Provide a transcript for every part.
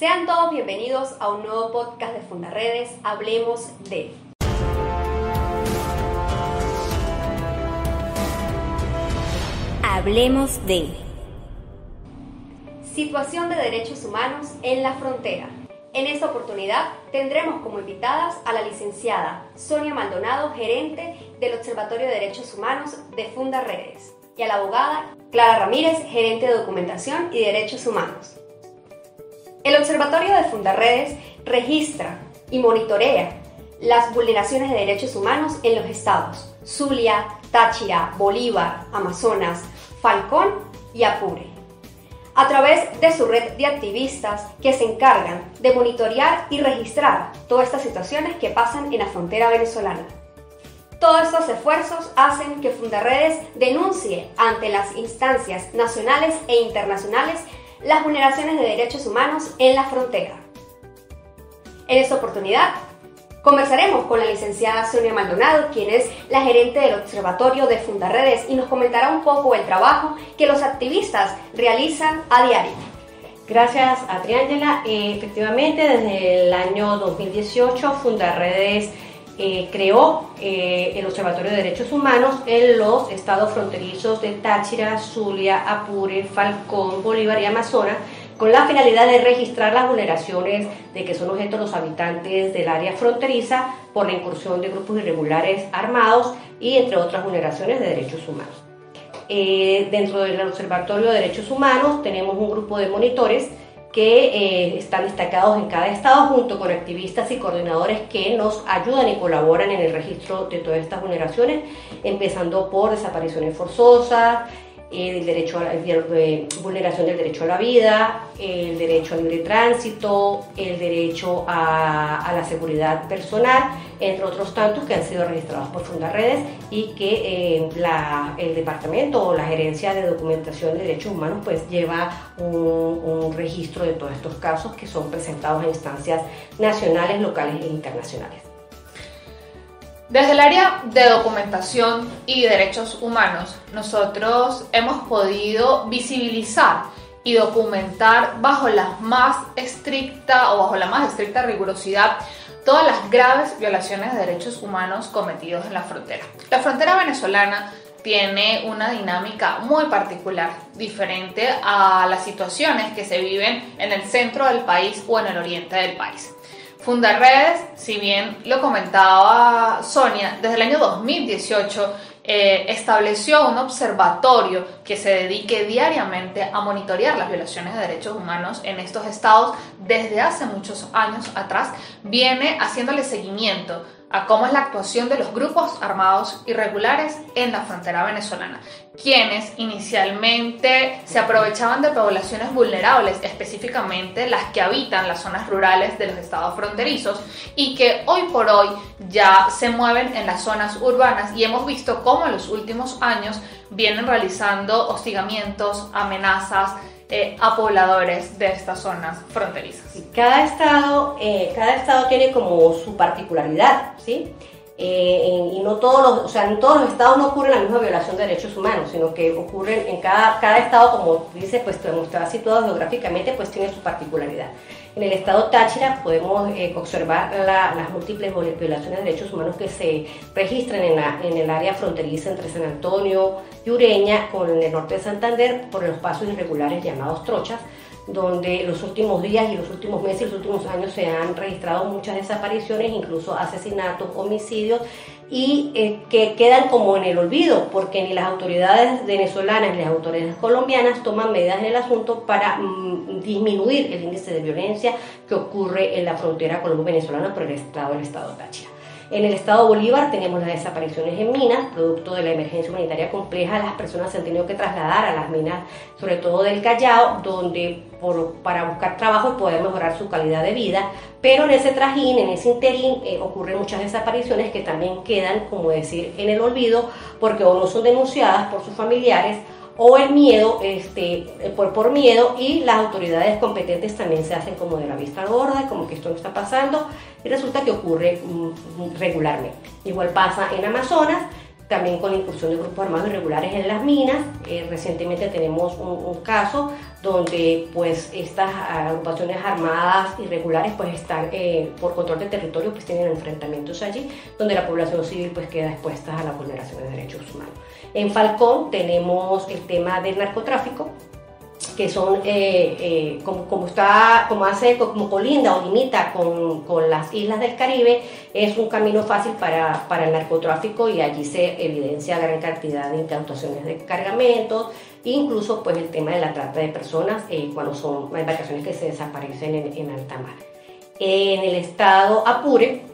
Sean todos bienvenidos a un nuevo podcast de Fundaredes, Hablemos de. Hablemos de. Situación de derechos humanos en la frontera. En esta oportunidad tendremos como invitadas a la licenciada Sonia Maldonado, gerente del Observatorio de Derechos Humanos de Fundaredes, y a la abogada Clara Ramírez, gerente de Documentación y Derechos Humanos. El Observatorio de Fundaredes registra y monitorea las vulneraciones de derechos humanos en los estados Zulia, Táchira, Bolívar, Amazonas, Falcón y Apure, a través de su red de activistas que se encargan de monitorear y registrar todas estas situaciones que pasan en la frontera venezolana. Todos estos esfuerzos hacen que Fundaredes denuncie ante las instancias nacionales e internacionales las vulneraciones de derechos humanos en la frontera. En esta oportunidad, conversaremos con la licenciada Sonia Maldonado, quien es la gerente del Observatorio de Fundaredes y nos comentará un poco el trabajo que los activistas realizan a diario. Gracias, Adriángela. Eh, efectivamente, desde el año 2018, Fundaredes eh, creó eh, el Observatorio de Derechos Humanos en los estados fronterizos de Táchira, Zulia, Apure, Falcón, Bolívar y Amazonas, con la finalidad de registrar las vulneraciones de que son objeto los habitantes del área fronteriza por la incursión de grupos irregulares armados y entre otras vulneraciones de derechos humanos. Eh, dentro del Observatorio de Derechos Humanos tenemos un grupo de monitores que eh, están destacados en cada estado junto con activistas y coordinadores que nos ayudan y colaboran en el registro de todas estas vulneraciones, empezando por desapariciones forzosas, el derecho a la vulneración del derecho a la vida, el derecho al libre tránsito, el derecho a, la seguridad personal, entre otros tantos que han sido registrados por Fundaredes y que eh, el departamento o la gerencia de documentación de derechos humanos pues lleva un registro de todos estos casos que son presentados en instancias nacionales, locales e internacionales. Desde el área de documentación y derechos humanos, nosotros hemos podido visibilizar y documentar bajo la más estricta o bajo la más estricta rigurosidad todas las graves violaciones de derechos humanos cometidos en la frontera. La frontera venezolana tiene una dinámica muy particular, diferente a las situaciones que se viven en el centro del país o en el oriente del país. Fundaredes, si bien lo comentaba Sonia, desde el año 2018 eh, estableció un observatorio que se dedique diariamente a monitorear las violaciones de derechos humanos en estos estados desde hace muchos años atrás, viene haciéndole seguimiento a cómo es la actuación de los grupos armados irregulares en la frontera venezolana, quienes inicialmente se aprovechaban de poblaciones vulnerables, específicamente las que habitan las zonas rurales de los estados fronterizos y que hoy por hoy ya se mueven en las zonas urbanas y hemos visto cómo en los últimos años vienen realizando hostigamientos, amenazas, eh, a pobladores de estas zonas fronterizas. Cada estado, eh, cada estado tiene como su particularidad, ¿sí? Eh, y no todos los, o sea, en todos los estados no ocurre la misma violación de derechos humanos, sino que ocurren en cada, cada estado, como dice, pues está situado geográficamente, pues tiene su particularidad. En el estado Táchira podemos eh, observar las múltiples violaciones de derechos humanos que se registran en, en, el área fronteriza entre San Antonio y Ureña con el norte de Santander por los pasos irregulares llamados trochas, donde los últimos días y los últimos meses y los últimos años se han registrado muchas desapariciones, incluso asesinatos, homicidios, y eh, que quedan como en el olvido, porque ni las autoridades venezolanas ni las autoridades colombianas toman medidas en el asunto para mm, disminuir el índice de violencia que ocurre en la frontera colombo-venezolana por el estado del estado Táchira. En el estado Bolívar tenemos las desapariciones en minas, producto de la emergencia humanitaria compleja, las personas se han tenido que trasladar a las minas, sobre todo del Callao, donde para buscar trabajo y poder mejorar su calidad de vida, pero en ese trajín, en ese interín, eh, ocurren muchas desapariciones que también quedan, como decir, en el olvido, porque o no son denunciadas por sus familiares, o el miedo, este, por, por miedo, y las autoridades competentes también se hacen como de la vista gorda, como que esto no está pasando, y resulta que ocurre mm, regularmente. Igual pasa en Amazonas, también con la incursión de grupos armados irregulares en las minas. Eh, recientemente tenemos un, caso donde pues estas agrupaciones armadas irregulares pues están eh, por control del territorio pues tienen enfrentamientos allí donde la población civil pues queda expuesta a la vulneración de derechos humanos. En Falcón tenemos el tema del narcotráfico que son eh, eh, como, como, está, como hace, como colinda o limita con, con, las islas del Caribe, es un camino fácil para, para, el narcotráfico y allí se evidencia gran cantidad de incautaciones de cargamentos, incluso pues el tema de la trata de personas eh, cuando son embarcaciones que se desaparecen en, en alta mar. En el estado Apure,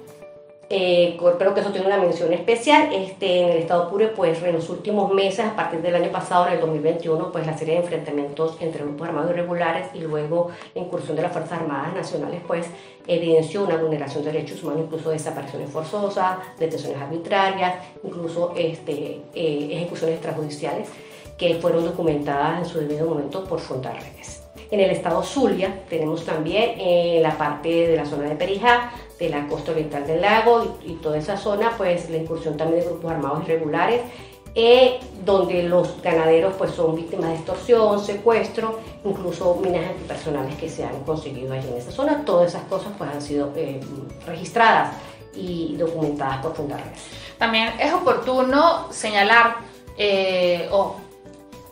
eh, creo que eso tiene una mención especial. Este, en el estado Apure, pues en los últimos meses, a partir del año pasado, en el 2021, pues la serie de enfrentamientos entre grupos armados irregulares y luego la incursión de las Fuerzas Armadas Nacionales, pues evidenció una vulneración de derechos humanos, incluso desapariciones forzosas, detenciones arbitrarias, incluso este, eh, ejecuciones extrajudiciales que fueron documentadas en su debido momento por Fontarredes. En el estado Zulia tenemos también eh, la parte de la zona de Perijá, de la costa oriental del lago y, toda esa zona, pues la incursión también de grupos armados irregulares, eh, donde los ganaderos pues son víctimas de extorsión, secuestro, incluso minas antipersonales que se han conseguido allí en esa zona. Todas esas cosas pues han sido eh, registradas y documentadas por Fundarredes. También es oportuno señalar o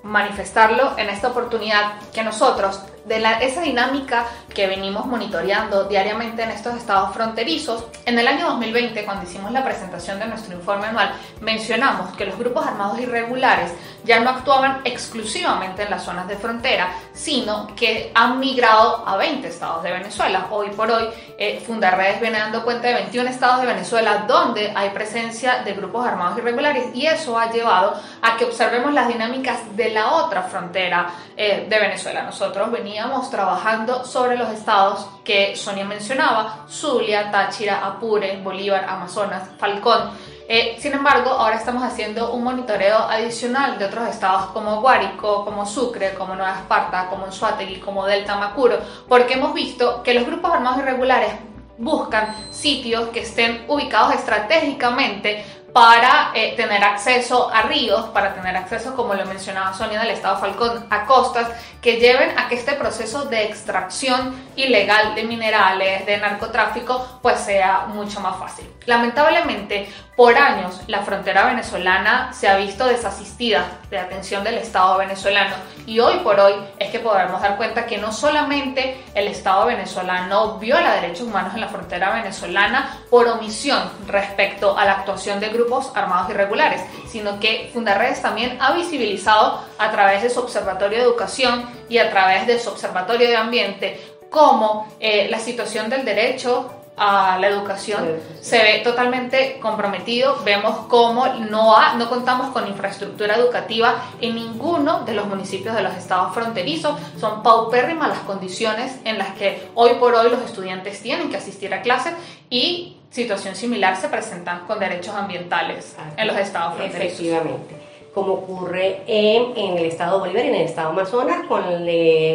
manifestarlo en esta oportunidad que nosotros, de la, esa dinámica que venimos monitoreando diariamente en estos estados fronterizos, en el año 2020, cuando hicimos la presentación de nuestro informe anual, mencionamos que los grupos armados irregulares ya no actuaban exclusivamente en las zonas de frontera, sino que han migrado a 20 estados de Venezuela. Hoy por hoy, eh, Fundarredes viene dando cuenta de 21 estados de Venezuela donde hay presencia de grupos armados irregulares y eso ha llevado a que observemos las dinámicas de la otra frontera eh, de Venezuela. Nosotros veníamos trabajando sobre los estados que Sonia mencionaba, Zulia, Táchira, Apure, Bolívar, Amazonas, Falcón, eh, sin embargo, ahora estamos haciendo un monitoreo adicional de otros estados como Guárico, como Sucre, como Nueva Esparta, como Anzuategui, como Delta Macuro, porque hemos visto que los grupos armados irregulares buscan sitios que estén ubicados estratégicamente para eh, tener acceso a ríos, para tener acceso, como lo mencionaba Sonia del Estado Falcón, a costas que lleven a que este proceso de extracción ilegal de minerales, de narcotráfico, pues sea mucho más fácil. Lamentablemente, por años la frontera venezolana se ha visto desasistida de atención del Estado venezolano. Y hoy por hoy es que podemos dar cuenta que no solamente el Estado venezolano viola derechos humanos en la frontera venezolana por omisión respecto a la actuación de grupos armados irregulares, sino que Fundarredes también ha visibilizado a través de su Observatorio de Educación y a través de su Observatorio de Ambiente cómo eh, la situación del derecho a la educación se ve totalmente comprometido. Vemos cómo no, no contamos con infraestructura educativa en ninguno de los municipios de los estados fronterizos. Son paupérrimas las condiciones en las que hoy por hoy los estudiantes tienen que asistir a clases y situación similar se presentan con derechos ambientales en los estados fronterizos. Efectivamente como ocurre en, en, el estado de Bolívar y en el estado Amazonas con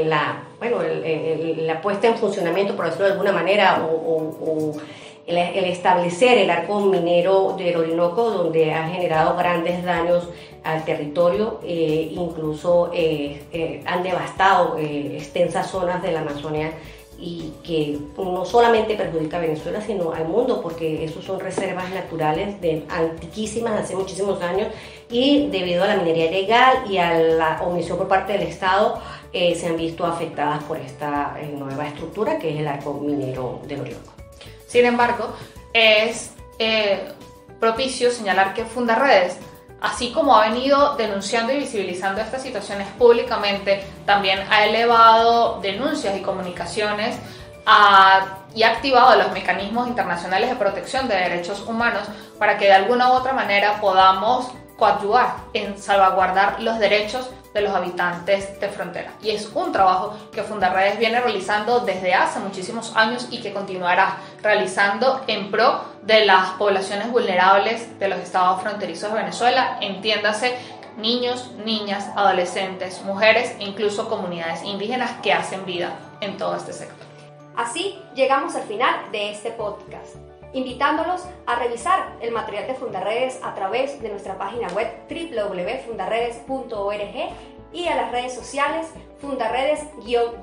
la bueno, la puesta en funcionamiento, por decirlo de alguna manera, o, el, establecer el arco minero del Orinoco, donde ha generado grandes daños al territorio, eh, incluso eh, eh, han devastado extensas zonas de la Amazonia y que no solamente perjudica a Venezuela, sino al mundo, porque esos son reservas naturales de antiquísimas, hace muchísimos años, y debido a la minería ilegal y a la omisión por parte del Estado, eh, se han visto afectadas por esta eh, nueva estructura que es el arco minero del Orinoco. Sin embargo, es eh, propicio señalar que Fundarredes, así como ha venido denunciando y visibilizando estas situaciones públicamente, también ha elevado denuncias y comunicaciones y ha activado los mecanismos internacionales de protección de derechos humanos para que de alguna u otra manera podamos coadyuvar en salvaguardar los derechos de los habitantes de frontera. Y es un trabajo que Fundarredes viene realizando desde hace muchísimos años y que continuará realizando en pro de las poblaciones vulnerables de los estados fronterizos de Venezuela, entiéndase niños, niñas, adolescentes, mujeres e incluso comunidades indígenas que hacen vida en todo este sector. Así llegamos al final de este podcast. Invitándolos a revisar el material de Fundaredes a través de nuestra página web www.fundaredes.org y a las redes sociales fundaredes-bajo.